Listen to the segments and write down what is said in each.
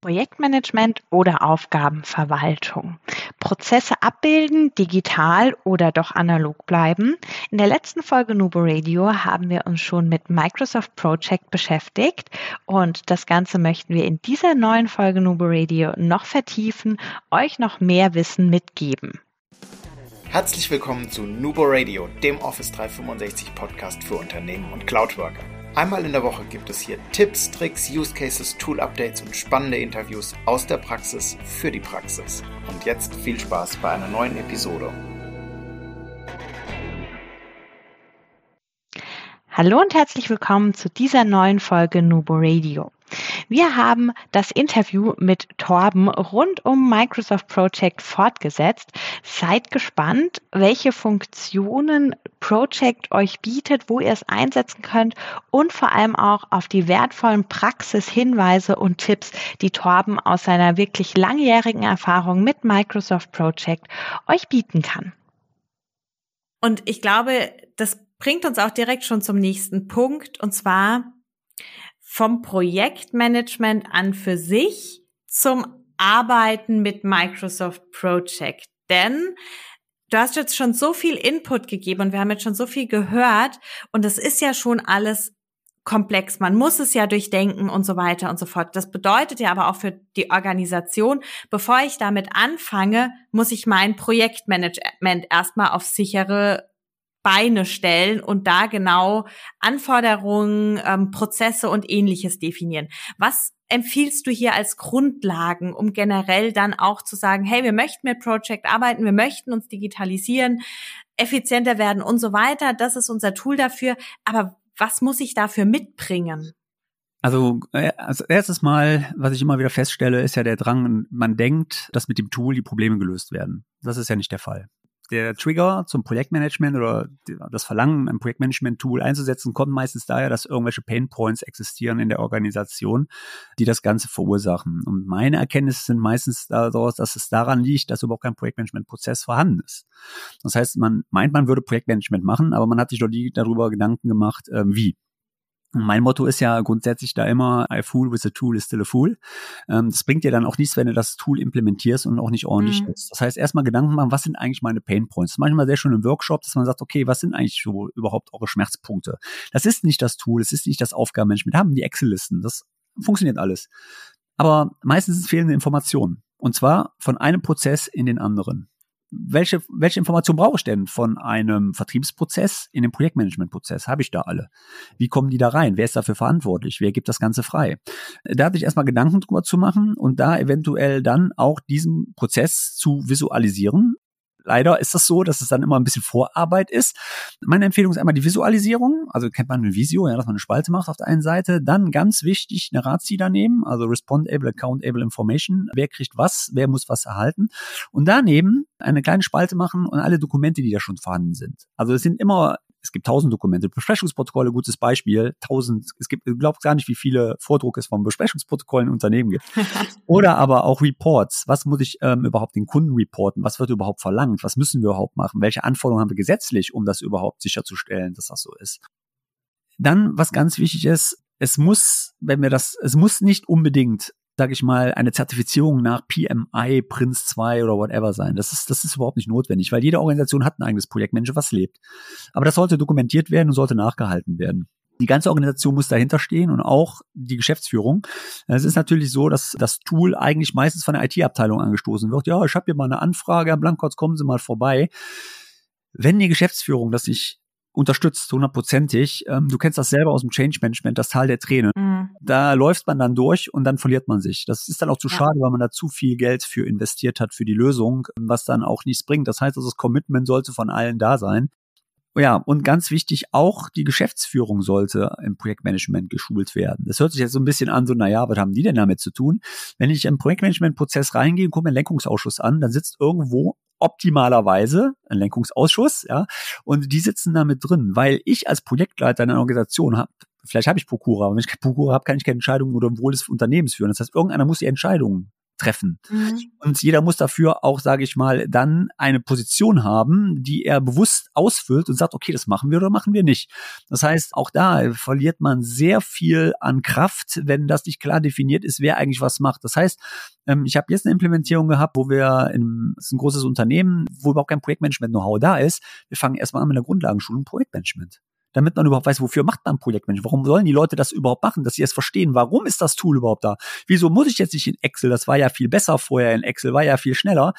Projektmanagement oder Aufgabenverwaltung. Prozesse abbilden, digital oder doch analog bleiben. In der letzten Folge Nubo Radio haben wir uns schon mit Microsoft Project beschäftigt und das Ganze möchten wir in dieser neuen Folge Nubo Radio noch vertiefen, euch noch mehr Wissen mitgeben. Herzlich willkommen zu Nubo Radio, dem Office 365 Podcast für Unternehmen und Cloudworker. Einmal in der Woche gibt es hier Tipps, Tricks, Use Cases, Tool Updates und spannende Interviews aus der Praxis für die Praxis. Und jetzt viel Spaß bei einer neuen Episode. Hallo und herzlich willkommen zu dieser neuen Folge Nubo Radio. Wir haben das Interview mit Torben rund um Microsoft Project fortgesetzt. Seid gespannt, welche Funktionen Project euch bietet, wo ihr es einsetzen könnt und vor allem auch auf die wertvollen Praxishinweise und Tipps, die Torben aus seiner wirklich langjährigen Erfahrung mit Microsoft Project euch bieten kann. Und ich glaube, das bringt uns auch direkt schon zum nächsten Punkt, und zwar vom Projektmanagement an für sich zum Arbeiten mit Microsoft Project. Denn du hast jetzt schon so viel Input gegeben und wir haben jetzt schon so viel gehört und das ist ja schon alles komplex. Man muss es ja durchdenken und so weiter und so fort. Das bedeutet ja aber auch für die Organisation, bevor ich damit anfange, muss ich mein Projektmanagement erstmal auf sichere Beine stellen und da genau Anforderungen, ähm, Prozesse und ähnliches definieren. Was empfiehlst du hier als Grundlagen, um generell dann auch zu sagen, hey, wir möchten mit Project arbeiten, wir möchten uns digitalisieren, effizienter werden und so weiter. Das ist unser Tool dafür. Aber was muss ich dafür mitbringen? Also, äh, also erstes Mal, was ich immer wieder feststelle, ist ja der Drang, man denkt, dass mit dem Tool die Probleme gelöst werden. Das ist ja nicht der Fall der Trigger zum Projektmanagement oder das Verlangen, ein Projektmanagement-Tool einzusetzen, kommt meistens daher, dass irgendwelche Painpoints existieren in der Organisation, die das Ganze verursachen. Und meine Erkenntnisse sind meistens daraus, dass es daran liegt, dass überhaupt kein Projektmanagement-Prozess vorhanden ist. Das heißt, man meint, man würde Projektmanagement machen, aber man hat sich doch nie darüber Gedanken gemacht, äh, wie. Mein Motto ist ja grundsätzlich da immer, a fool with a tool is still a fool. Ähm, das bringt dir dann auch nichts, wenn du das Tool implementierst und auch nicht ordentlich mhm. nutzt. Das heißt, erstmal Gedanken machen, was sind eigentlich meine Pain Points? Manchmal sehr schön im Workshop, dass man sagt, okay, was sind eigentlich so überhaupt eure Schmerzpunkte? Das ist nicht das Tool, es ist nicht das Aufgabenmanagement. Wir haben die Excel-Listen, das funktioniert alles. Aber meistens fehlende Informationen. Und zwar von einem Prozess in den anderen welche, welche Information brauche ich denn von einem Vertriebsprozess in den Projektmanagementprozess? Habe ich da alle? Wie kommen die da rein? Wer ist dafür verantwortlich? Wer gibt das Ganze frei? Da hatte ich erstmal Gedanken drüber zu machen und da eventuell dann auch diesen Prozess zu visualisieren Leider ist das so, dass es dann immer ein bisschen Vorarbeit ist. Meine Empfehlung ist einmal die Visualisierung. Also kennt man ein Visio, ja, dass man eine Spalte macht auf der einen Seite. Dann ganz wichtig, eine Razi daneben, also Respondable, Accountable Information. Wer kriegt was? Wer muss was erhalten? Und daneben eine kleine Spalte machen und alle Dokumente, die da schon vorhanden sind. Also es sind immer es gibt tausend Dokumente. Besprechungsprotokolle, gutes Beispiel. Tausend, es gibt, du glaubst gar nicht, wie viele Vordrucke es von Besprechungsprotokollen in Unternehmen gibt. Oder aber auch Reports. Was muss ich ähm, überhaupt den Kunden reporten? Was wird überhaupt verlangt? Was müssen wir überhaupt machen? Welche Anforderungen haben wir gesetzlich, um das überhaupt sicherzustellen, dass das so ist? Dann, was ganz wichtig ist, es muss, wenn wir das, es muss nicht unbedingt sage ich mal, eine Zertifizierung nach PMI, Prince 2 oder whatever sein. Das ist, das ist überhaupt nicht notwendig, weil jede Organisation hat ein eigenes Projektmanager, was lebt. Aber das sollte dokumentiert werden und sollte nachgehalten werden. Die ganze Organisation muss dahinter stehen und auch die Geschäftsführung. Es ist natürlich so, dass das Tool eigentlich meistens von der IT-Abteilung angestoßen wird. Ja, ich habe hier mal eine Anfrage, Herr Blankotz, kommen Sie mal vorbei. Wenn die Geschäftsführung das nicht unterstützt, hundertprozentig. Ähm, du kennst das selber aus dem Change Management, das Tal der Tränen. Mhm. Da läuft man dann durch und dann verliert man sich. Das ist dann auch zu ja. schade, weil man da zu viel Geld für investiert hat für die Lösung, was dann auch nichts bringt. Das heißt, also das Commitment sollte von allen da sein. Ja, und ganz wichtig, auch die Geschäftsführung sollte im Projektmanagement geschult werden. Das hört sich jetzt so ein bisschen an, so, naja, was haben die denn damit zu tun? Wenn ich im Projektmanagement-Prozess reingehe und gucke mir einen Lenkungsausschuss an, dann sitzt irgendwo optimalerweise ein Lenkungsausschuss, ja, und die sitzen da mit drin, weil ich als Projektleiter einer Organisation habe, vielleicht habe ich Prokura, aber wenn ich kein Prokura habe, kann ich keine Entscheidungen oder Wohl des Unternehmens führen. Das heißt, irgendeiner muss die Entscheidungen treffen. Mhm. Und jeder muss dafür auch, sage ich mal, dann eine Position haben, die er bewusst ausfüllt und sagt, okay, das machen wir oder machen wir nicht. Das heißt, auch da verliert man sehr viel an Kraft, wenn das nicht klar definiert ist, wer eigentlich was macht. Das heißt, ähm, ich habe jetzt eine Implementierung gehabt, wo wir, in, ist ein großes Unternehmen, wo überhaupt kein Projektmanagement-Know-how da ist. Wir fangen erstmal an mit der Grundlagenschulung Projektmanagement damit man überhaupt weiß, wofür macht man Projektmanagement? Warum sollen die Leute das überhaupt machen, dass sie es verstehen? Warum ist das Tool überhaupt da? Wieso muss ich jetzt nicht in Excel? Das war ja viel besser vorher in Excel, war ja viel schneller.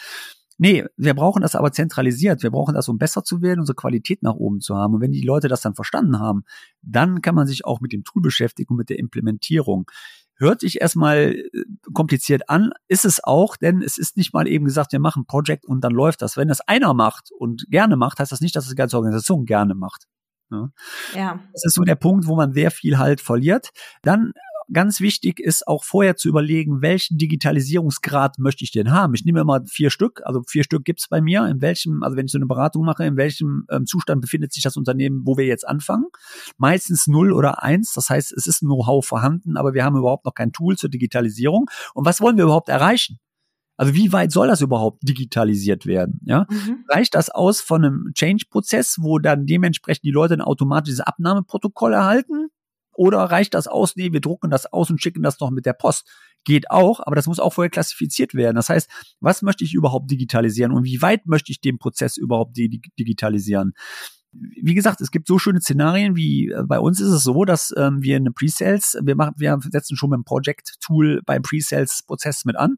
Nee, wir brauchen das aber zentralisiert. Wir brauchen das, um besser zu werden, unsere Qualität nach oben zu haben. Und wenn die Leute das dann verstanden haben, dann kann man sich auch mit dem Tool beschäftigen und mit der Implementierung. Hört sich erstmal äh, kompliziert an, ist es auch, denn es ist nicht mal eben gesagt, wir machen Project und dann läuft das. Wenn das einer macht und gerne macht, heißt das nicht, dass das die ganze Organisation gerne macht. Ja. ja. Das ist so der Punkt, wo man sehr viel halt verliert. Dann ganz wichtig ist auch vorher zu überlegen, welchen Digitalisierungsgrad möchte ich denn haben. Ich nehme immer vier Stück, also vier Stück gibt's bei mir. In welchem, also wenn ich so eine Beratung mache, in welchem ähm, Zustand befindet sich das Unternehmen, wo wir jetzt anfangen? Meistens null oder eins. Das heißt, es ist Know-how vorhanden, aber wir haben überhaupt noch kein Tool zur Digitalisierung. Und was wollen wir überhaupt erreichen? Also wie weit soll das überhaupt digitalisiert werden? Ja? Mhm. Reicht das aus von einem Change-Prozess, wo dann dementsprechend die Leute ein automatisches Abnahmeprotokoll erhalten? Oder reicht das aus? Nee, wir drucken das aus und schicken das noch mit der Post. Geht auch, aber das muss auch vorher klassifiziert werden. Das heißt, was möchte ich überhaupt digitalisieren und wie weit möchte ich den Prozess überhaupt digitalisieren? wie gesagt, es gibt so schöne Szenarien, wie äh, bei uns ist es so, dass ähm, wir eine Pre-Sales, wir machen, wir setzen schon mit dem Project-Tool beim Pre-Sales-Prozess mit an.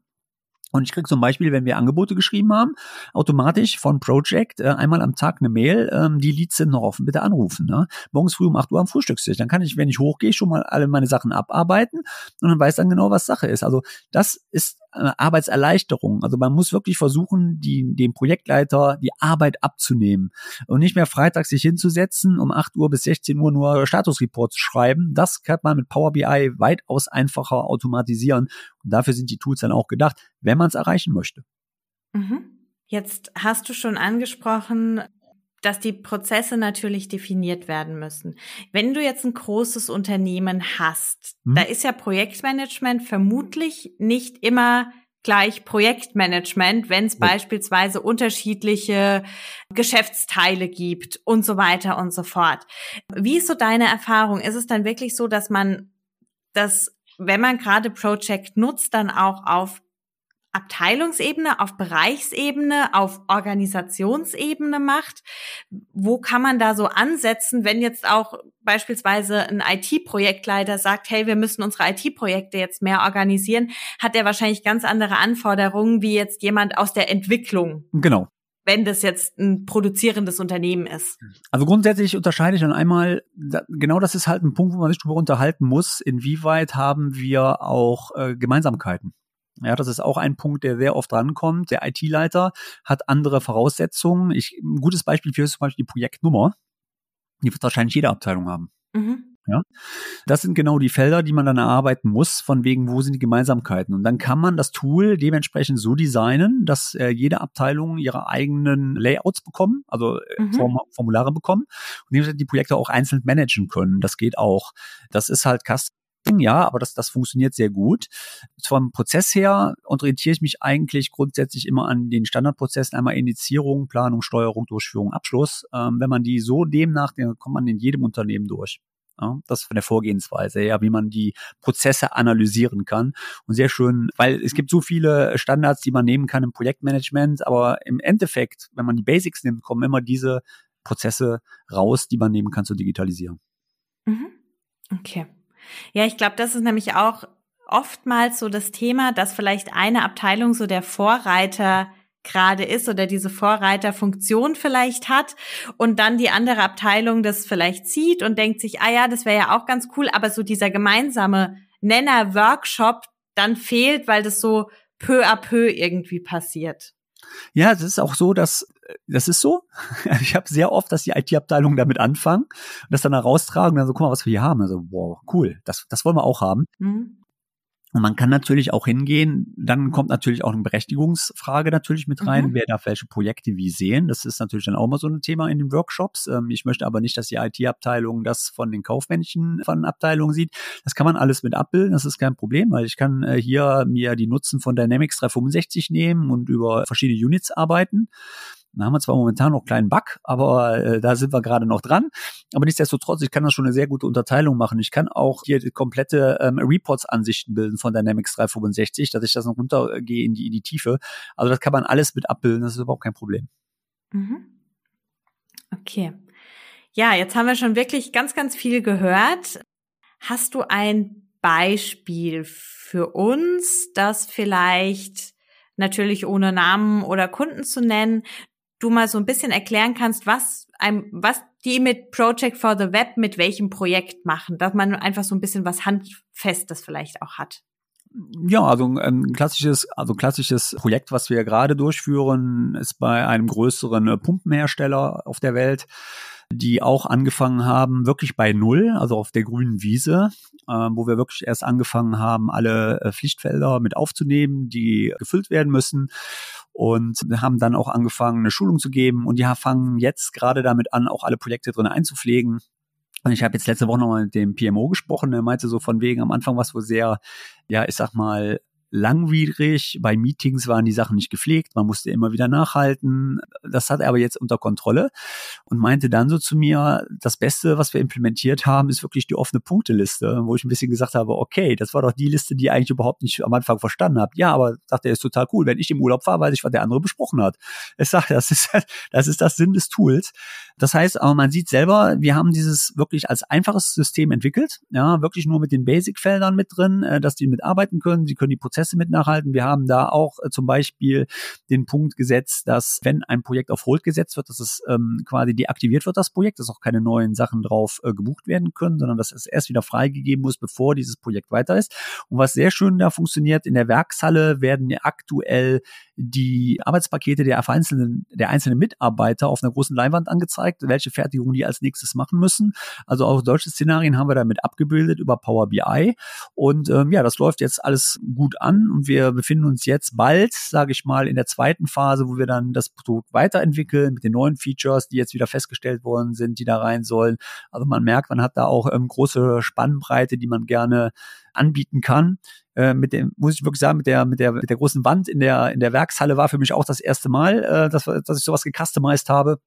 Und ich krieg zum Beispiel, wenn wir Angebote geschrieben haben, automatisch von Project äh, einmal am Tag eine Mail, ähm, die Leads sind noch offen, bitte anrufen. Ne? Morgens früh um 8 Uhr am Frühstückstisch. Dann kann ich, wenn ich hochgehe, schon mal alle meine Sachen abarbeiten und dann weiß dann genau, was Sache ist. Also das ist Arbeitserleichterung. Also man muss wirklich versuchen, die, dem Projektleiter die Arbeit abzunehmen und nicht mehr freitags sich hinzusetzen, um 8 Uhr bis 16 Uhr nur Statusreport zu schreiben. Das kann man mit Power BI weitaus einfacher automatisieren. Und dafür sind die Tools dann auch gedacht, wenn man es erreichen möchte. Mhm. Jetzt hast du schon angesprochen, dass die Prozesse natürlich definiert werden müssen. Wenn du jetzt ein großes Unternehmen hast, hm. da ist ja Projektmanagement vermutlich nicht immer gleich Projektmanagement, wenn es ja. beispielsweise unterschiedliche Geschäftsteile gibt und so weiter und so fort. Wie ist so deine Erfahrung? Ist es dann wirklich so, dass man das, wenn man gerade Project nutzt, dann auch auf Abteilungsebene, auf Bereichsebene, auf Organisationsebene macht. Wo kann man da so ansetzen, wenn jetzt auch beispielsweise ein IT-Projektleiter sagt, hey, wir müssen unsere IT-Projekte jetzt mehr organisieren, hat er wahrscheinlich ganz andere Anforderungen wie jetzt jemand aus der Entwicklung. Genau wenn das jetzt ein produzierendes Unternehmen ist. Also grundsätzlich unterscheide ich dann einmal, genau das ist halt ein Punkt, wo man sich darüber unterhalten muss, inwieweit haben wir auch äh, Gemeinsamkeiten. Ja, das ist auch ein Punkt, der sehr oft drankommt. Der IT-Leiter hat andere Voraussetzungen. Ich, ein gutes Beispiel für ist zum Beispiel die Projektnummer. Die wird wahrscheinlich jede Abteilung haben. Mhm. Ja, das sind genau die Felder, die man dann erarbeiten muss, von wegen, wo sind die Gemeinsamkeiten. Und dann kann man das Tool dementsprechend so designen, dass äh, jede Abteilung ihre eigenen Layouts bekommen, also äh, mhm. Form Formulare bekommen und die Projekte auch einzeln managen können. Das geht auch. Das ist halt Custom ja, aber das, das funktioniert sehr gut. Vom Prozess her orientiere ich mich eigentlich grundsätzlich immer an den Standardprozessen, einmal Initiierung, Planung, Steuerung, Durchführung, Abschluss. Ähm, wenn man die so demnach, dann kommt man in jedem Unternehmen durch. Ja, das von der Vorgehensweise, ja, wie man die Prozesse analysieren kann. Und sehr schön, weil es gibt so viele Standards, die man nehmen kann im Projektmanagement, aber im Endeffekt, wenn man die Basics nimmt, kommen immer diese Prozesse raus, die man nehmen kann zu digitalisieren. Mhm. Okay. Ja, ich glaube, das ist nämlich auch oftmals so das Thema, dass vielleicht eine Abteilung so der Vorreiter gerade ist oder diese Vorreiterfunktion vielleicht hat und dann die andere Abteilung das vielleicht sieht und denkt sich, ah ja, das wäre ja auch ganz cool, aber so dieser gemeinsame Nenner-Workshop dann fehlt, weil das so peu à peu irgendwie passiert. Ja, es ist auch so, dass das ist so. Ich habe sehr oft, dass die IT-Abteilungen damit anfangen und das dann heraustragen und dann so, guck mal, was wir hier haben. Also, wow, cool, das, das wollen wir auch haben. Mhm. Und man kann natürlich auch hingehen, dann kommt natürlich auch eine Berechtigungsfrage natürlich mit rein, mhm. wer darf welche Projekte wie sehen. Das ist natürlich dann auch mal so ein Thema in den Workshops. Ähm, ich möchte aber nicht, dass die IT-Abteilung das von den kaufmännischen von Abteilungen sieht. Das kann man alles mit abbilden, das ist kein Problem, weil ich kann äh, hier mir die Nutzen von Dynamics 365 nehmen und über verschiedene Units arbeiten. Da haben wir zwar momentan noch einen kleinen Bug, aber äh, da sind wir gerade noch dran. Aber nichtsdestotrotz, ich kann da schon eine sehr gute Unterteilung machen. Ich kann auch hier komplette ähm, Reports-Ansichten bilden von Dynamics 365, dass ich das noch runtergehe in die, in die Tiefe. Also das kann man alles mit abbilden, das ist überhaupt kein Problem. Mhm. Okay. Ja, jetzt haben wir schon wirklich ganz, ganz viel gehört. Hast du ein Beispiel für uns, das vielleicht natürlich ohne Namen oder Kunden zu nennen, du mal so ein bisschen erklären kannst, was einem, was die mit Project for the Web mit welchem Projekt machen, dass man einfach so ein bisschen was Handfestes vielleicht auch hat. Ja, also ein klassisches, also klassisches Projekt, was wir gerade durchführen, ist bei einem größeren äh, Pumpenhersteller auf der Welt, die auch angefangen haben, wirklich bei Null, also auf der grünen Wiese, äh, wo wir wirklich erst angefangen haben, alle äh, Pflichtfelder mit aufzunehmen, die gefüllt werden müssen und haben dann auch angefangen, eine Schulung zu geben und die fangen jetzt gerade damit an, auch alle Projekte drin einzupflegen. Und ich habe jetzt letzte Woche nochmal mit dem PMO gesprochen, der meinte so von wegen, am Anfang was wohl sehr, ja, ich sag mal, langwierig. Bei Meetings waren die Sachen nicht gepflegt. Man musste immer wieder nachhalten. Das hat er aber jetzt unter Kontrolle und meinte dann so zu mir, das Beste, was wir implementiert haben, ist wirklich die offene Punkteliste, wo ich ein bisschen gesagt habe, okay, das war doch die Liste, die ihr eigentlich überhaupt nicht am Anfang verstanden habt. Ja, aber sagt er, ist total cool. Wenn ich im Urlaub fahre, weiß ich, was der andere besprochen hat. Ich sage, das ist, das ist das Sinn des Tools. Das heißt, aber man sieht selber, wir haben dieses wirklich als einfaches System entwickelt. Ja, wirklich nur mit den Basic-Feldern mit drin, äh, dass die mitarbeiten können. Sie können die Prozesse mit nachhalten. Wir haben da auch äh, zum Beispiel den Punkt gesetzt, dass wenn ein Projekt auf Hold gesetzt wird, dass es ähm, quasi deaktiviert wird, das Projekt, dass auch keine neuen Sachen drauf äh, gebucht werden können, sondern dass es erst wieder freigegeben muss, bevor dieses Projekt weiter ist. Und was sehr schön da funktioniert, in der Werkshalle werden ja aktuell die Arbeitspakete der einzelnen, der einzelnen Mitarbeiter auf einer großen Leinwand angezeigt, welche Fertigung die als nächstes machen müssen. Also auch solche Szenarien haben wir damit abgebildet über Power BI. Und ähm, ja, das läuft jetzt alles gut an und wir befinden uns jetzt bald, sage ich mal, in der zweiten Phase, wo wir dann das Produkt weiterentwickeln mit den neuen Features, die jetzt wieder festgestellt worden sind, die da rein sollen. Also man merkt, man hat da auch ähm, große Spannbreite, die man gerne anbieten kann. Äh, mit dem, muss ich wirklich sagen, mit der, mit der, mit der großen Wand in der, in der Werkshalle war für mich auch das erste Mal, äh, dass, dass ich sowas gecustomized habe.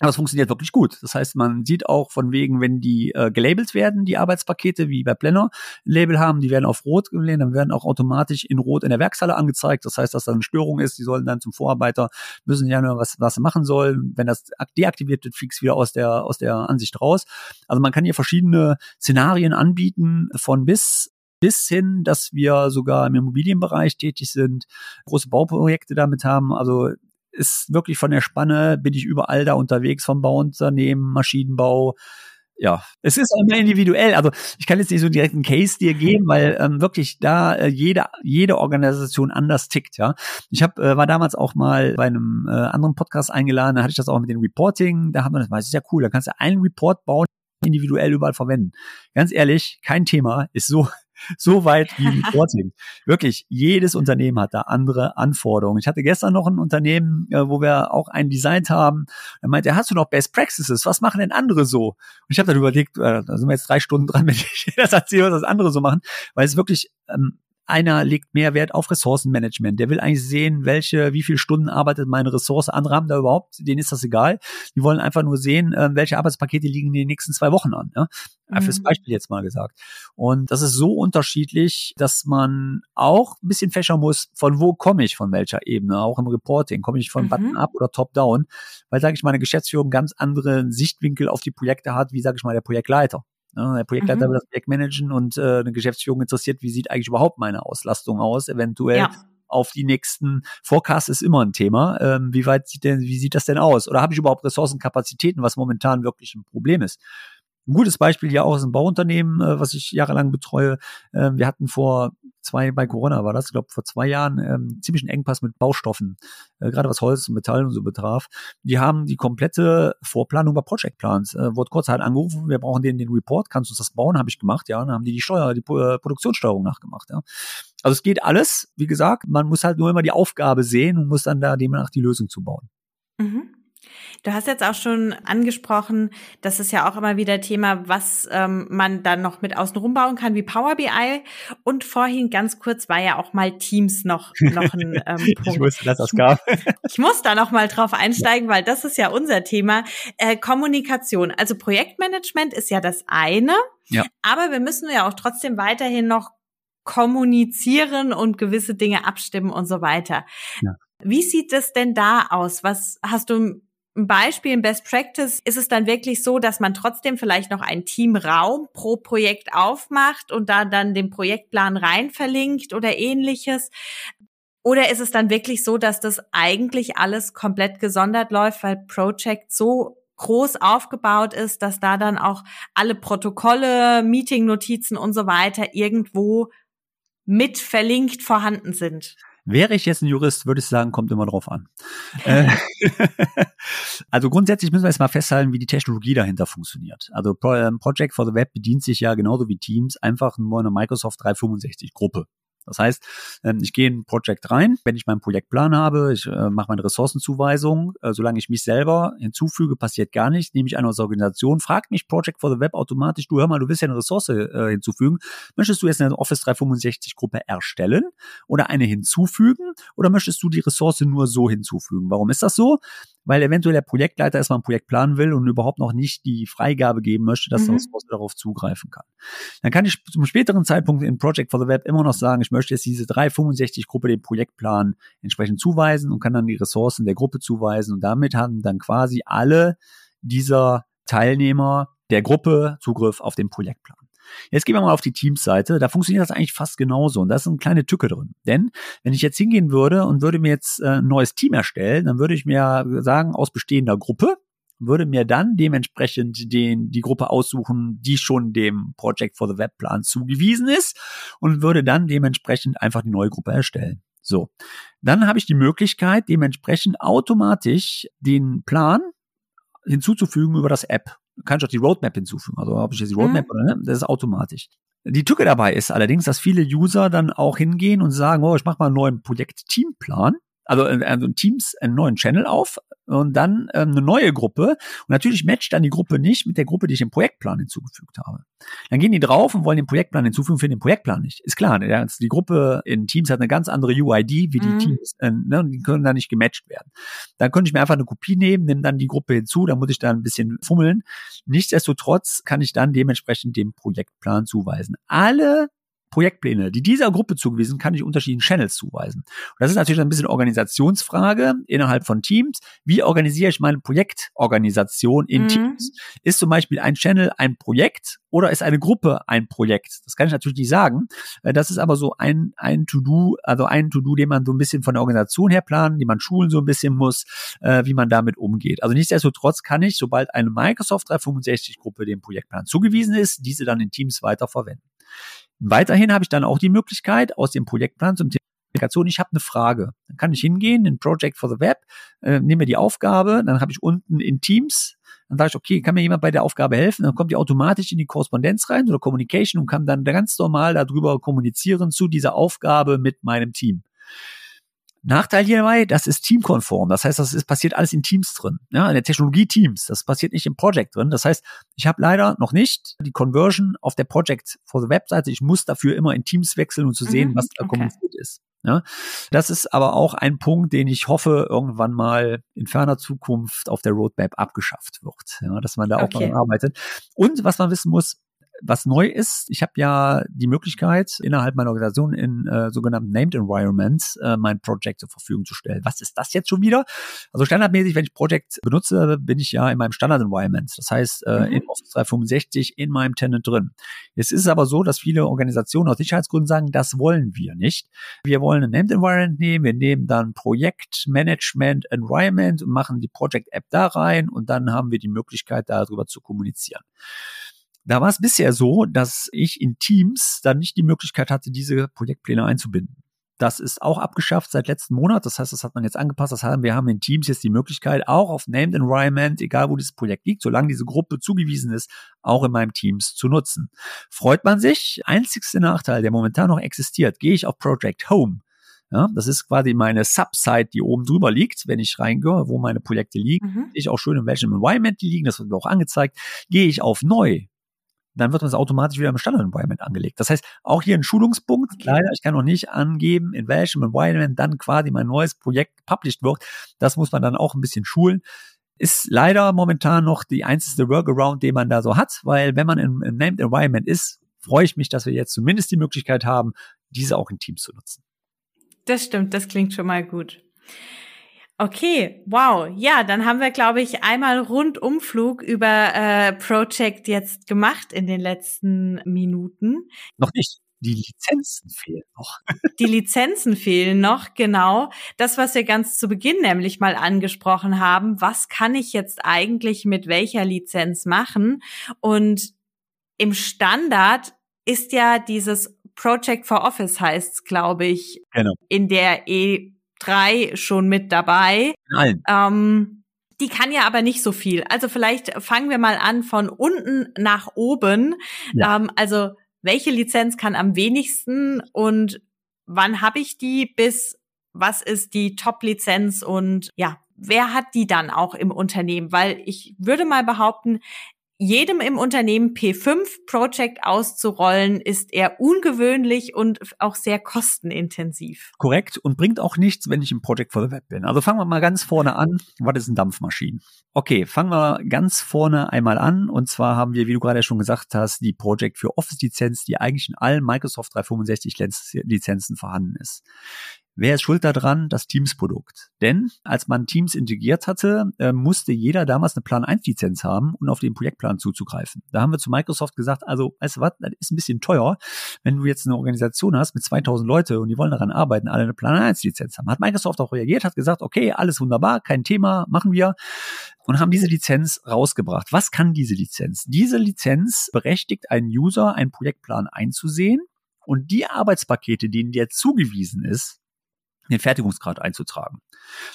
Aber es funktioniert wirklich gut. Das heißt, man sieht auch von wegen, wenn die äh, gelabelt werden, die Arbeitspakete, wie bei Planner Label haben, die werden auf Rot gelehnt, dann werden auch automatisch in Rot in der Werkshalle angezeigt. Das heißt, dass da eine Störung ist. Die sollen dann zum Vorarbeiter, müssen ja nur was, was sie machen sollen. Wenn das deaktiviert wird, fliegt wieder aus der, aus der Ansicht raus. Also man kann hier verschiedene Szenarien anbieten, von bis bis hin, dass wir sogar im Immobilienbereich tätig sind, große Bauprojekte damit haben. Also ist wirklich von der Spanne, bin ich überall da unterwegs, vom Bauunternehmen, Maschinenbau, ja, es ist immer individuell. Also ich kann jetzt nicht so direkt einen Case dir geben, weil ähm, wirklich da äh, jede jede Organisation anders tickt. Ja, ich habe äh, war damals auch mal bei einem äh, anderen Podcast eingeladen. Da hatte ich das auch mit dem Reporting. Da hat man das, das ist ja cool. Da kannst du einen Report bauen, individuell überall verwenden. Ganz ehrlich, kein Thema ist so so weit wie Reporting. Wirklich, jedes Unternehmen hat da andere Anforderungen. Ich hatte gestern noch ein Unternehmen, äh, wo wir auch einen designt haben. Er meinte, hast du noch Best Practices? Was machen denn andere so? Und ich habe dann überlegt, äh, da sind wir jetzt drei Stunden dran, wenn ich das erzähle, was das andere so machen, weil es wirklich ähm, einer legt mehr Wert auf Ressourcenmanagement. Der will eigentlich sehen, welche, wie viele Stunden arbeitet meine Ressource. Andere haben da überhaupt, denen ist das egal. Die wollen einfach nur sehen, äh, welche Arbeitspakete liegen in den nächsten zwei Wochen an. Ja? Mhm. Fürs Beispiel jetzt mal gesagt. Und das ist so unterschiedlich, dass man auch ein bisschen fächern muss, von wo komme ich, von welcher Ebene, auch im Reporting. Komme ich von mhm. Button-up oder Top-down? Weil, sage ich mal, eine Geschäftsführung ganz anderen Sichtwinkel auf die Projekte hat, wie, sage ich mal, der Projektleiter. Ja, der Projektleiter mhm. will das Projekt managen und äh, eine Geschäftsführung interessiert, wie sieht eigentlich überhaupt meine Auslastung aus, eventuell. Ja. Auf die nächsten Forecast ist immer ein Thema. Ähm, wie weit sieht denn, wie sieht das denn aus? Oder habe ich überhaupt Ressourcenkapazitäten, was momentan wirklich ein Problem ist? Ein gutes Beispiel hier auch ist ein Bauunternehmen, äh, was ich jahrelang betreue. Äh, wir hatten vor zwei, bei Corona war das, ich glaube vor zwei Jahren, ähm, ziemlich einen Engpass mit Baustoffen, äh, gerade was Holz und Metall und so betraf. Die haben die komplette Vorplanung bei Project Plans. Äh, wurde kurz halt angerufen, wir brauchen den, den Report, kannst du uns das bauen? Habe ich gemacht, ja. Dann haben die die Steuer, die äh, Produktionssteuerung nachgemacht, ja. Also es geht alles, wie gesagt, man muss halt nur immer die Aufgabe sehen und muss dann da demnach die Lösung zu bauen. Mhm. Du hast jetzt auch schon angesprochen, das ist ja auch immer wieder Thema, was ähm, man dann noch mit außen rumbauen kann, wie Power BI. Und vorhin ganz kurz war ja auch mal Teams noch, noch ein ähm, Punkt. ich wusste, dass das gab. ich muss da noch mal drauf einsteigen, weil das ist ja unser Thema. Äh, Kommunikation. Also Projektmanagement ist ja das eine. Ja. Aber wir müssen ja auch trotzdem weiterhin noch kommunizieren und gewisse Dinge abstimmen und so weiter. Ja. Wie sieht es denn da aus? Was hast du ein Beispiel in Best Practice ist es dann wirklich so, dass man trotzdem vielleicht noch einen Teamraum pro Projekt aufmacht und da dann den Projektplan rein verlinkt oder ähnliches. Oder ist es dann wirklich so, dass das eigentlich alles komplett gesondert läuft, weil Project so groß aufgebaut ist, dass da dann auch alle Protokolle, Meeting-Notizen und so weiter irgendwo mit verlinkt vorhanden sind? Wäre ich jetzt ein Jurist, würde ich sagen, kommt immer drauf an. Äh, also grundsätzlich müssen wir jetzt mal festhalten, wie die Technologie dahinter funktioniert. Also ähm, Project for the Web bedient sich ja genauso wie Teams einfach nur eine Microsoft 365 Gruppe. Das heißt, ähm, ich gehe in ein Projekt rein, wenn ich meinen Projektplan habe, ich äh, mache meine Ressourcenzuweisung, äh, solange ich mich selber hinzufüge, passiert gar nichts, nehme ich aus der Organisation, fragt mich Project for the Web automatisch, du hör mal, du willst ja eine Ressource äh, hinzufügen, möchtest du jetzt eine Office 365 Gruppe erstellen oder eine hinzufügen oder möchtest du die Ressource nur so hinzufügen? Warum ist das so? Weil eventuell der Projektleiter erstmal ein Projekt planen will und überhaupt noch nicht die Freigabe geben möchte, dass mhm. das darauf zugreifen kann. Dann kann ich zum späteren Zeitpunkt in Project for the Web immer noch sagen, ich möchte jetzt diese 365-Gruppe den Projektplan entsprechend zuweisen und kann dann die Ressourcen der Gruppe zuweisen und damit haben dann quasi alle dieser Teilnehmer der Gruppe Zugriff auf den Projektplan. Jetzt gehen wir mal auf die Teams-Seite. Da funktioniert das eigentlich fast genauso. Und da ist eine kleine Tücke drin. Denn wenn ich jetzt hingehen würde und würde mir jetzt äh, ein neues Team erstellen, dann würde ich mir sagen, aus bestehender Gruppe, würde mir dann dementsprechend den, die Gruppe aussuchen, die schon dem Project for the Web Plan zugewiesen ist und würde dann dementsprechend einfach die neue Gruppe erstellen. So. Dann habe ich die Möglichkeit, dementsprechend automatisch den Plan hinzuzufügen über das App kann ich auch die Roadmap hinzufügen. Also ob ich jetzt die Roadmap mhm. oder ne, das ist automatisch. Die Tücke dabei ist allerdings, dass viele User dann auch hingehen und sagen, oh, ich mache mal einen neuen Projekt-Teamplan also, äh, also Teams einen neuen Channel auf und dann ähm, eine neue Gruppe. Und natürlich matcht dann die Gruppe nicht mit der Gruppe, die ich im Projektplan hinzugefügt habe. Dann gehen die drauf und wollen den Projektplan hinzufügen, finden den Projektplan nicht. Ist klar, ja, die Gruppe in Teams hat eine ganz andere UID wie die mhm. Teams. Äh, ne, und die können da nicht gematcht werden. Dann könnte ich mir einfach eine Kopie nehmen, nehme dann die Gruppe hinzu, da muss ich dann ein bisschen fummeln. Nichtsdestotrotz kann ich dann dementsprechend dem Projektplan zuweisen. Alle Projektpläne, die dieser Gruppe zugewiesen, kann ich unterschiedlichen Channels zuweisen. Und das ist natürlich ein bisschen Organisationsfrage innerhalb von Teams. Wie organisiere ich meine Projektorganisation in mhm. Teams? Ist zum Beispiel ein Channel ein Projekt oder ist eine Gruppe ein Projekt? Das kann ich natürlich nicht sagen. Äh, das ist aber so ein, ein To-Do, also ein To-Do, den man so ein bisschen von der Organisation her planen, die man schulen so ein bisschen muss, äh, wie man damit umgeht. Also nichtsdestotrotz kann ich, sobald eine Microsoft 365 Gruppe dem Projektplan zugewiesen ist, diese dann in Teams weiter verwenden. Weiterhin habe ich dann auch die Möglichkeit, aus dem Projektplan zum Thema Applikation, ich habe eine Frage. Dann kann ich hingehen in Project for the Web, äh, nehme mir die Aufgabe, dann habe ich unten in Teams, dann sage ich, okay, kann mir jemand bei der Aufgabe helfen? Dann kommt die automatisch in die Korrespondenz rein oder Communication und kann dann ganz normal darüber kommunizieren zu dieser Aufgabe mit meinem Team. Nachteil hierbei, das ist teamkonform. Das heißt, das ist, passiert alles in Teams drin. Ja, in der Technologie Teams. Das passiert nicht im Project drin. Das heißt, ich habe leider noch nicht die Conversion auf der Project for the Webseite. Ich muss dafür immer in Teams wechseln, um zu sehen, mhm, was da okay. kommuniziert ist. Ja, das ist aber auch ein Punkt, den ich hoffe, irgendwann mal in ferner Zukunft auf der Roadmap abgeschafft wird. Ja, dass man da okay. auch mal arbeitet. Und was man wissen muss, was neu ist, ich habe ja die Möglichkeit, innerhalb meiner Organisation in äh, sogenannten Named Environments äh, mein Project zur Verfügung zu stellen. Was ist das jetzt schon wieder? Also standardmäßig, wenn ich Project benutze, bin ich ja in meinem Standard Environment. Das heißt, äh, mhm. in Office 365 in meinem Tenant drin. Jetzt ist es aber so, dass viele Organisationen aus Sicherheitsgründen sagen, das wollen wir nicht. Wir wollen ein Named Environment nehmen, wir nehmen dann Projekt Management Environment und machen die Project App da rein und dann haben wir die Möglichkeit, darüber zu kommunizieren. Da war es bisher so, dass ich in Teams dann nicht die Möglichkeit hatte, diese Projektpläne einzubinden. Das ist auch abgeschafft seit letzten Monat. Das heißt, das hat man jetzt angepasst. Das heißt, wir haben in Teams jetzt die Möglichkeit, auch auf Named Environment, egal wo dieses Projekt liegt, solange diese Gruppe zugewiesen ist, auch in meinem Teams zu nutzen. Freut man sich? Einzigste Nachteil, der momentan noch existiert, gehe ich auf Project Home. Ja, das ist quasi meine Subsite, die oben drüber liegt, wenn ich reingehe, wo meine Projekte liegen. Mhm. Ich auch schön in welchem Environment die liegen, das wird mir auch angezeigt. Gehe ich auf Neu, dann wird das automatisch wieder im Standard-Environment angelegt. Das heißt, auch hier ein Schulungspunkt. Okay. Leider, ich kann noch nicht angeben, in welchem Environment dann quasi mein neues Projekt published wird. Das muss man dann auch ein bisschen schulen. Ist leider momentan noch die einzige Workaround, den man da so hat, weil wenn man im, im Named Environment ist, freue ich mich, dass wir jetzt zumindest die Möglichkeit haben, diese auch in Teams zu nutzen. Das stimmt, das klingt schon mal gut. Okay, wow. Ja, dann haben wir, glaube ich, einmal Rundumflug über äh, Project jetzt gemacht in den letzten Minuten. Noch nicht. Die Lizenzen fehlen noch. Die Lizenzen fehlen noch, genau. Das, was wir ganz zu Beginn nämlich mal angesprochen haben. Was kann ich jetzt eigentlich mit welcher Lizenz machen? Und im Standard ist ja dieses Project for Office heißt, glaube ich, genau. in der E drei schon mit dabei. Nein. Ähm, die kann ja aber nicht so viel. Also vielleicht fangen wir mal an von unten nach oben. Ja. Ähm, also welche Lizenz kann am wenigsten und wann habe ich die bis was ist die Top-Lizenz und ja, wer hat die dann auch im Unternehmen? Weil ich würde mal behaupten, jedem im Unternehmen P5 Project auszurollen, ist eher ungewöhnlich und auch sehr kostenintensiv. Korrekt und bringt auch nichts, wenn ich im Project for the Web bin. Also fangen wir mal ganz vorne an. Was ist ein Dampfmaschinen? Okay, fangen wir ganz vorne einmal an. Und zwar haben wir, wie du gerade schon gesagt hast, die Project für Office Lizenz, die eigentlich in allen Microsoft 365 Lizenzen vorhanden ist. Wer ist schuld daran? Das Teams-Produkt. Denn als man Teams integriert hatte, äh, musste jeder damals eine Plan 1 Lizenz haben, um auf den Projektplan zuzugreifen. Da haben wir zu Microsoft gesagt, also, weißt du was, das ist ein bisschen teuer. Wenn du jetzt eine Organisation hast mit 2000 Leute und die wollen daran arbeiten, alle eine Plan 1 Lizenz haben. Hat Microsoft auch reagiert, hat gesagt, okay, alles wunderbar, kein Thema, machen wir. Und haben diese Lizenz rausgebracht. Was kann diese Lizenz? Diese Lizenz berechtigt einen User, einen Projektplan einzusehen und die Arbeitspakete, denen der zugewiesen ist, den Fertigungsgrad einzutragen.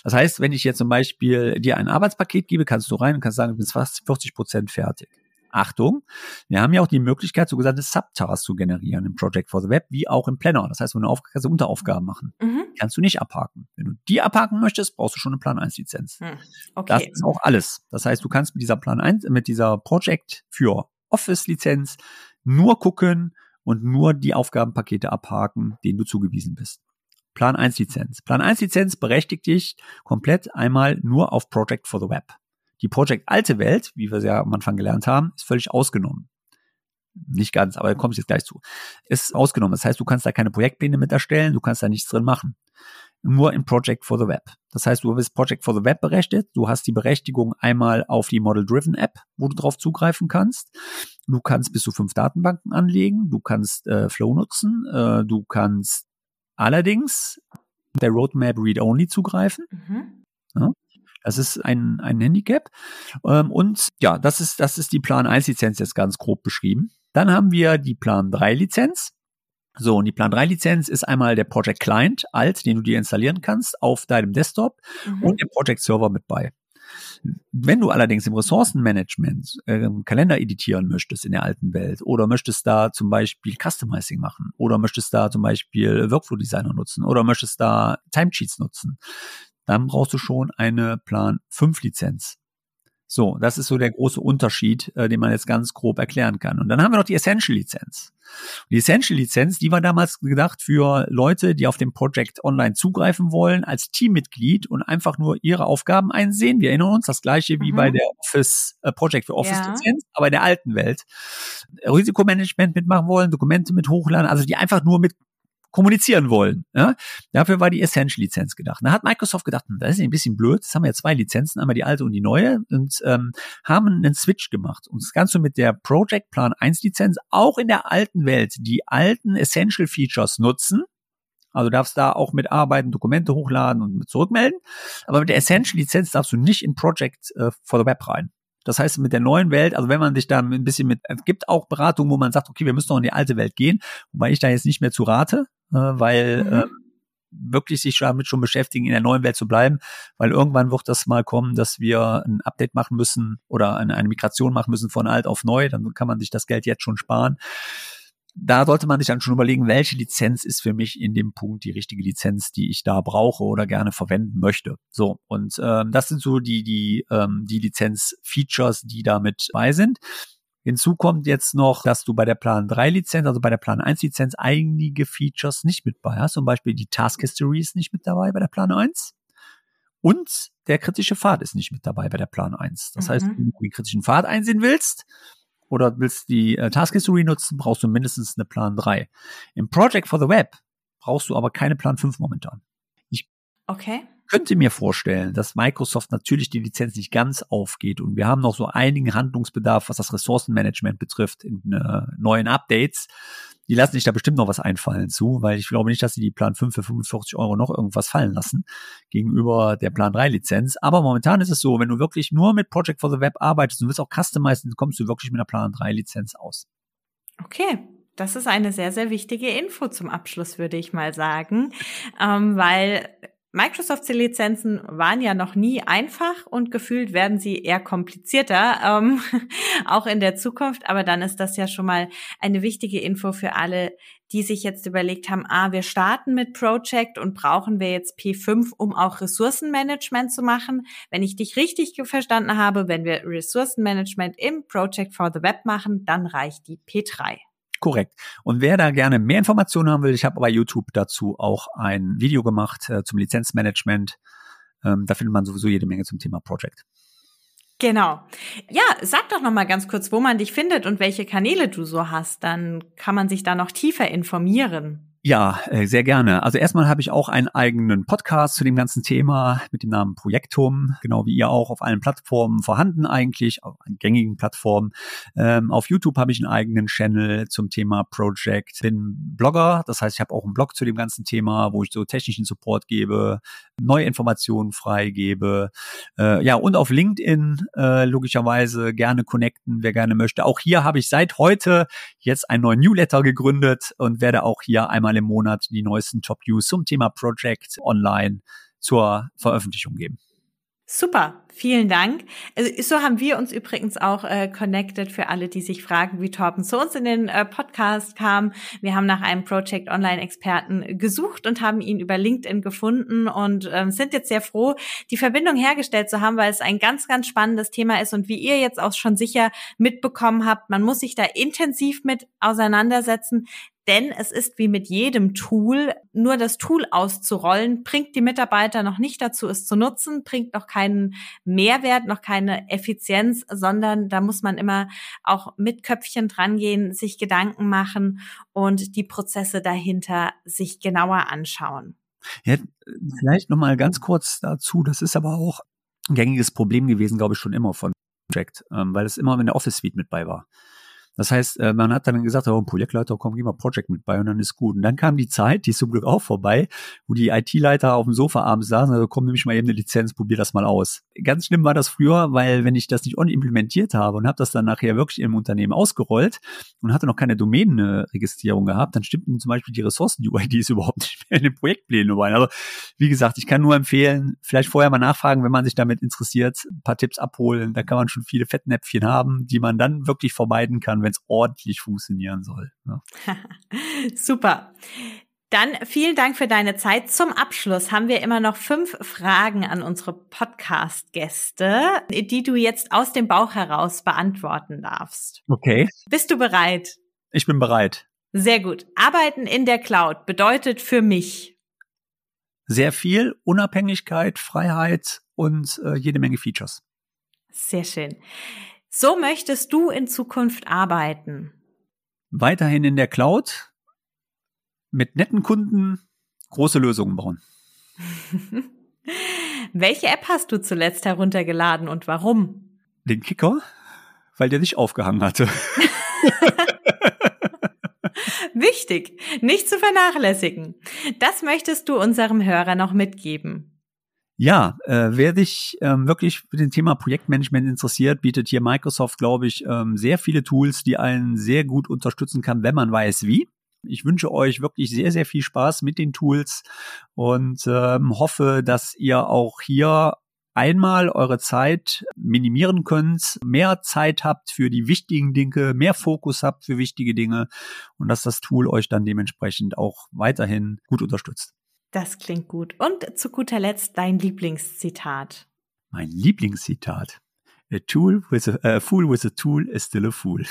Das heißt, wenn ich jetzt zum Beispiel dir ein Arbeitspaket gebe, kannst du rein und kannst sagen, du bist fast 40 Prozent fertig. Achtung, wir haben ja auch die Möglichkeit, sogenannte Subtasks zu generieren im Project for the Web, wie auch im Planner. Das heißt, wenn du Aufgaben, kannst du Unteraufgaben machen. Mhm. Kannst du nicht abhaken. Wenn du die abhaken möchtest, brauchst du schon eine Plan 1 Lizenz. Mhm. Okay. Das ist auch alles. Das heißt, du kannst mit dieser Plan 1, mit dieser Project für Office Lizenz nur gucken und nur die Aufgabenpakete abhaken, denen du zugewiesen bist. Plan 1 Lizenz. Plan 1 Lizenz berechtigt dich komplett einmal nur auf Project for the Web. Die Project alte Welt, wie wir es ja am Anfang gelernt haben, ist völlig ausgenommen. Nicht ganz, aber da komme ich jetzt gleich zu. Ist ausgenommen. Das heißt, du kannst da keine Projektpläne mit erstellen, du kannst da nichts drin machen. Nur im Project for the Web. Das heißt, du bist Project for the Web berechtigt. Du hast die Berechtigung einmal auf die Model-Driven App, wo du drauf zugreifen kannst. Du kannst bis zu fünf Datenbanken anlegen. Du kannst äh, Flow nutzen. Äh, du kannst allerdings der Roadmap Read-Only zugreifen. Mhm. Ja, das ist ein, ein Handicap. Ähm, und ja, das ist, das ist die Plan 1 Lizenz jetzt ganz grob beschrieben. Dann haben wir die Plan 3 Lizenz. So, und die Plan 3 Lizenz ist einmal der Project Client alt, den du dir installieren kannst auf deinem Desktop mhm. und der Project Server mit bei. Wenn du allerdings im Ressourcenmanagement äh, Kalender editieren möchtest in der alten Welt oder möchtest da zum Beispiel Customizing machen oder möchtest da zum Beispiel Workflow Designer nutzen oder möchtest da Timesheets nutzen, dann brauchst du schon eine Plan 5 Lizenz. So, das ist so der große Unterschied, äh, den man jetzt ganz grob erklären kann. Und dann haben wir noch die Essential-Lizenz. Die Essential-Lizenz, die war damals gedacht für Leute, die auf dem Project online zugreifen wollen, als Teammitglied und einfach nur ihre Aufgaben einsehen. Wir erinnern uns, das gleiche wie mhm. bei der Office äh, Project für Office-Lizenz, ja. aber in der alten Welt. Risikomanagement mitmachen wollen, Dokumente mit hochladen, also die einfach nur mit kommunizieren wollen. Ja? Dafür war die Essential-Lizenz gedacht. Da hat Microsoft gedacht, hm, das ist ein bisschen blöd, das haben wir ja zwei Lizenzen, einmal die alte und die neue und ähm, haben einen Switch gemacht. Und das Ganze mit der Project Plan 1 Lizenz auch in der alten Welt die alten Essential Features nutzen. Also darfst da auch mit arbeiten, Dokumente hochladen und zurückmelden. Aber mit der Essential Lizenz darfst du nicht in Project äh, for the Web rein. Das heißt, mit der neuen Welt, also wenn man sich da ein bisschen mit, es gibt auch Beratungen, wo man sagt, okay, wir müssen noch in die alte Welt gehen, wobei ich da jetzt nicht mehr zu rate, äh, weil mhm. äh, wirklich sich damit schon beschäftigen, in der neuen Welt zu bleiben, weil irgendwann wird das mal kommen, dass wir ein Update machen müssen oder eine, eine Migration machen müssen von alt auf neu, dann kann man sich das Geld jetzt schon sparen. Da sollte man sich dann schon überlegen, welche Lizenz ist für mich in dem Punkt die richtige Lizenz, die ich da brauche oder gerne verwenden möchte. So und ähm, das sind so die die ähm, die Lizenz-Features, die da mit bei sind. Hinzu kommt jetzt noch, dass du bei der Plan 3 Lizenz, also bei der Plan 1 Lizenz einige Features nicht mit bei hast. Zum Beispiel die Task History ist nicht mit dabei bei der Plan 1. Und der kritische Pfad ist nicht mit dabei bei der Plan 1. Das mhm. heißt, wenn du den kritischen Pfad einsehen willst oder willst die äh, Task History nutzen, brauchst du mindestens eine Plan 3. Im Project for the Web brauchst du aber keine Plan 5 momentan. Ich okay könnte mir vorstellen, dass Microsoft natürlich die Lizenz nicht ganz aufgeht und wir haben noch so einigen Handlungsbedarf, was das Ressourcenmanagement betrifft in äh, neuen Updates. Die lassen sich da bestimmt noch was einfallen zu, weil ich glaube nicht, dass sie die Plan 5 für 45 Euro noch irgendwas fallen lassen gegenüber der Plan 3 Lizenz. Aber momentan ist es so, wenn du wirklich nur mit Project for the Web arbeitest und willst auch customizen, kommst du wirklich mit einer Plan 3 Lizenz aus. Okay, das ist eine sehr, sehr wichtige Info zum Abschluss, würde ich mal sagen, ähm, weil Microsoft-Lizenzen waren ja noch nie einfach und gefühlt werden sie eher komplizierter, ähm, auch in der Zukunft. Aber dann ist das ja schon mal eine wichtige Info für alle, die sich jetzt überlegt haben, ah, wir starten mit Project und brauchen wir jetzt P5, um auch Ressourcenmanagement zu machen. Wenn ich dich richtig verstanden habe, wenn wir Ressourcenmanagement im Project for the Web machen, dann reicht die P3. Korrekt. Und wer da gerne mehr Informationen haben will, ich habe bei YouTube dazu auch ein Video gemacht äh, zum Lizenzmanagement. Ähm, da findet man sowieso jede Menge zum Thema Project. Genau. Ja, sag doch noch mal ganz kurz, wo man dich findet und welche Kanäle du so hast, dann kann man sich da noch tiefer informieren. Ja, äh, sehr gerne. Also erstmal habe ich auch einen eigenen Podcast zu dem ganzen Thema mit dem Namen Projektum, genau wie ihr auch auf allen Plattformen vorhanden eigentlich, auf gängigen Plattformen. Ähm, auf YouTube habe ich einen eigenen Channel zum Thema Project. Bin Blogger, das heißt, ich habe auch einen Blog zu dem ganzen Thema, wo ich so technischen Support gebe, neue Informationen freigebe. Äh, ja, und auf LinkedIn äh, logischerweise gerne connecten, wer gerne möchte. Auch hier habe ich seit heute jetzt einen neuen Newsletter gegründet und werde auch hier einmal einmal im Monat die neuesten Top-News zum Thema Project online zur Veröffentlichung geben. Super, vielen Dank. Also, so haben wir uns übrigens auch äh, connected für alle, die sich fragen, wie Torben zu uns in den äh, Podcast kam. Wir haben nach einem Project Online Experten gesucht und haben ihn über LinkedIn gefunden und ähm, sind jetzt sehr froh, die Verbindung hergestellt zu haben, weil es ein ganz, ganz spannendes Thema ist und wie ihr jetzt auch schon sicher mitbekommen habt, man muss sich da intensiv mit auseinandersetzen, denn es ist wie mit jedem Tool, nur das Tool auszurollen, bringt die Mitarbeiter noch nicht dazu, es zu nutzen, bringt noch keinen Mehrwert, noch keine Effizienz, sondern da muss man immer auch mit Köpfchen drangehen, sich Gedanken machen und die Prozesse dahinter sich genauer anschauen. Ja, vielleicht noch mal ganz kurz dazu. Das ist aber auch ein gängiges Problem gewesen, glaube ich, schon immer von Project, ähm, weil es immer in der Office Suite mit bei war. Das heißt, äh, man hat dann gesagt, oh, Projektleiter, komm, geh mal Project mit bei und dann ist gut. Und dann kam die Zeit, die ist zum Glück auch vorbei, wo die IT-Leiter auf dem Sofa abends saßen, also komm, nimm ich mal eben eine Lizenz, probier das mal aus. Ganz schlimm war das früher, weil wenn ich das nicht implementiert habe und habe das dann nachher wirklich im Unternehmen ausgerollt und hatte noch keine Domänenregistrierung gehabt, dann stimmten zum Beispiel die Ressourcen-UIDs überhaupt nicht mehr in den Projektplänen rein. Also wie gesagt, ich kann nur empfehlen, vielleicht vorher mal nachfragen, wenn man sich damit interessiert, ein paar Tipps abholen. Da kann man schon viele Fettnäpfchen haben, die man dann wirklich vermeiden kann, wenn es ordentlich funktionieren soll. Ja. Super. Dann vielen Dank für deine Zeit. Zum Abschluss haben wir immer noch fünf Fragen an unsere Podcast-Gäste, die du jetzt aus dem Bauch heraus beantworten darfst. Okay. Bist du bereit? Ich bin bereit. Sehr gut. Arbeiten in der Cloud bedeutet für mich sehr viel Unabhängigkeit, Freiheit und äh, jede Menge Features. Sehr schön. So möchtest du in Zukunft arbeiten. Weiterhin in der Cloud, mit netten Kunden große Lösungen bauen. Welche App hast du zuletzt heruntergeladen und warum? Den Kicker, weil der dich aufgehangen hatte. Wichtig, nicht zu vernachlässigen. Das möchtest du unserem Hörer noch mitgeben. Ja, äh, wer dich ähm, wirklich für den Thema Projektmanagement interessiert, bietet hier Microsoft, glaube ich, ähm, sehr viele Tools, die einen sehr gut unterstützen kann, wenn man weiß wie. Ich wünsche euch wirklich sehr, sehr viel Spaß mit den Tools und ähm, hoffe, dass ihr auch hier einmal eure Zeit minimieren könnt, mehr Zeit habt für die wichtigen Dinge, mehr Fokus habt für wichtige Dinge und dass das Tool euch dann dementsprechend auch weiterhin gut unterstützt. Das klingt gut. Und zu guter Letzt dein Lieblingszitat. Mein Lieblingszitat. A tool with a, a fool with a tool is still a fool.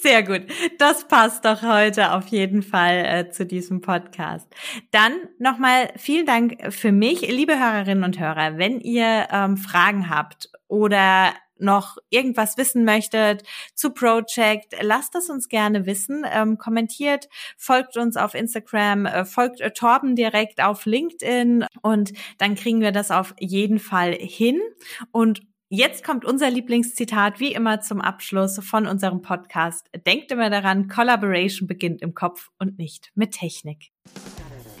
Sehr gut. Das passt doch heute auf jeden Fall äh, zu diesem Podcast. Dann nochmal vielen Dank für mich, liebe Hörerinnen und Hörer. Wenn ihr ähm, Fragen habt oder noch irgendwas wissen möchtet zu Project, lasst es uns gerne wissen. Ähm, kommentiert, folgt uns auf Instagram, äh, folgt äh, Torben direkt auf LinkedIn und dann kriegen wir das auf jeden Fall hin. Und Jetzt kommt unser Lieblingszitat wie immer zum Abschluss von unserem Podcast. Denkt immer daran, Collaboration beginnt im Kopf und nicht mit Technik.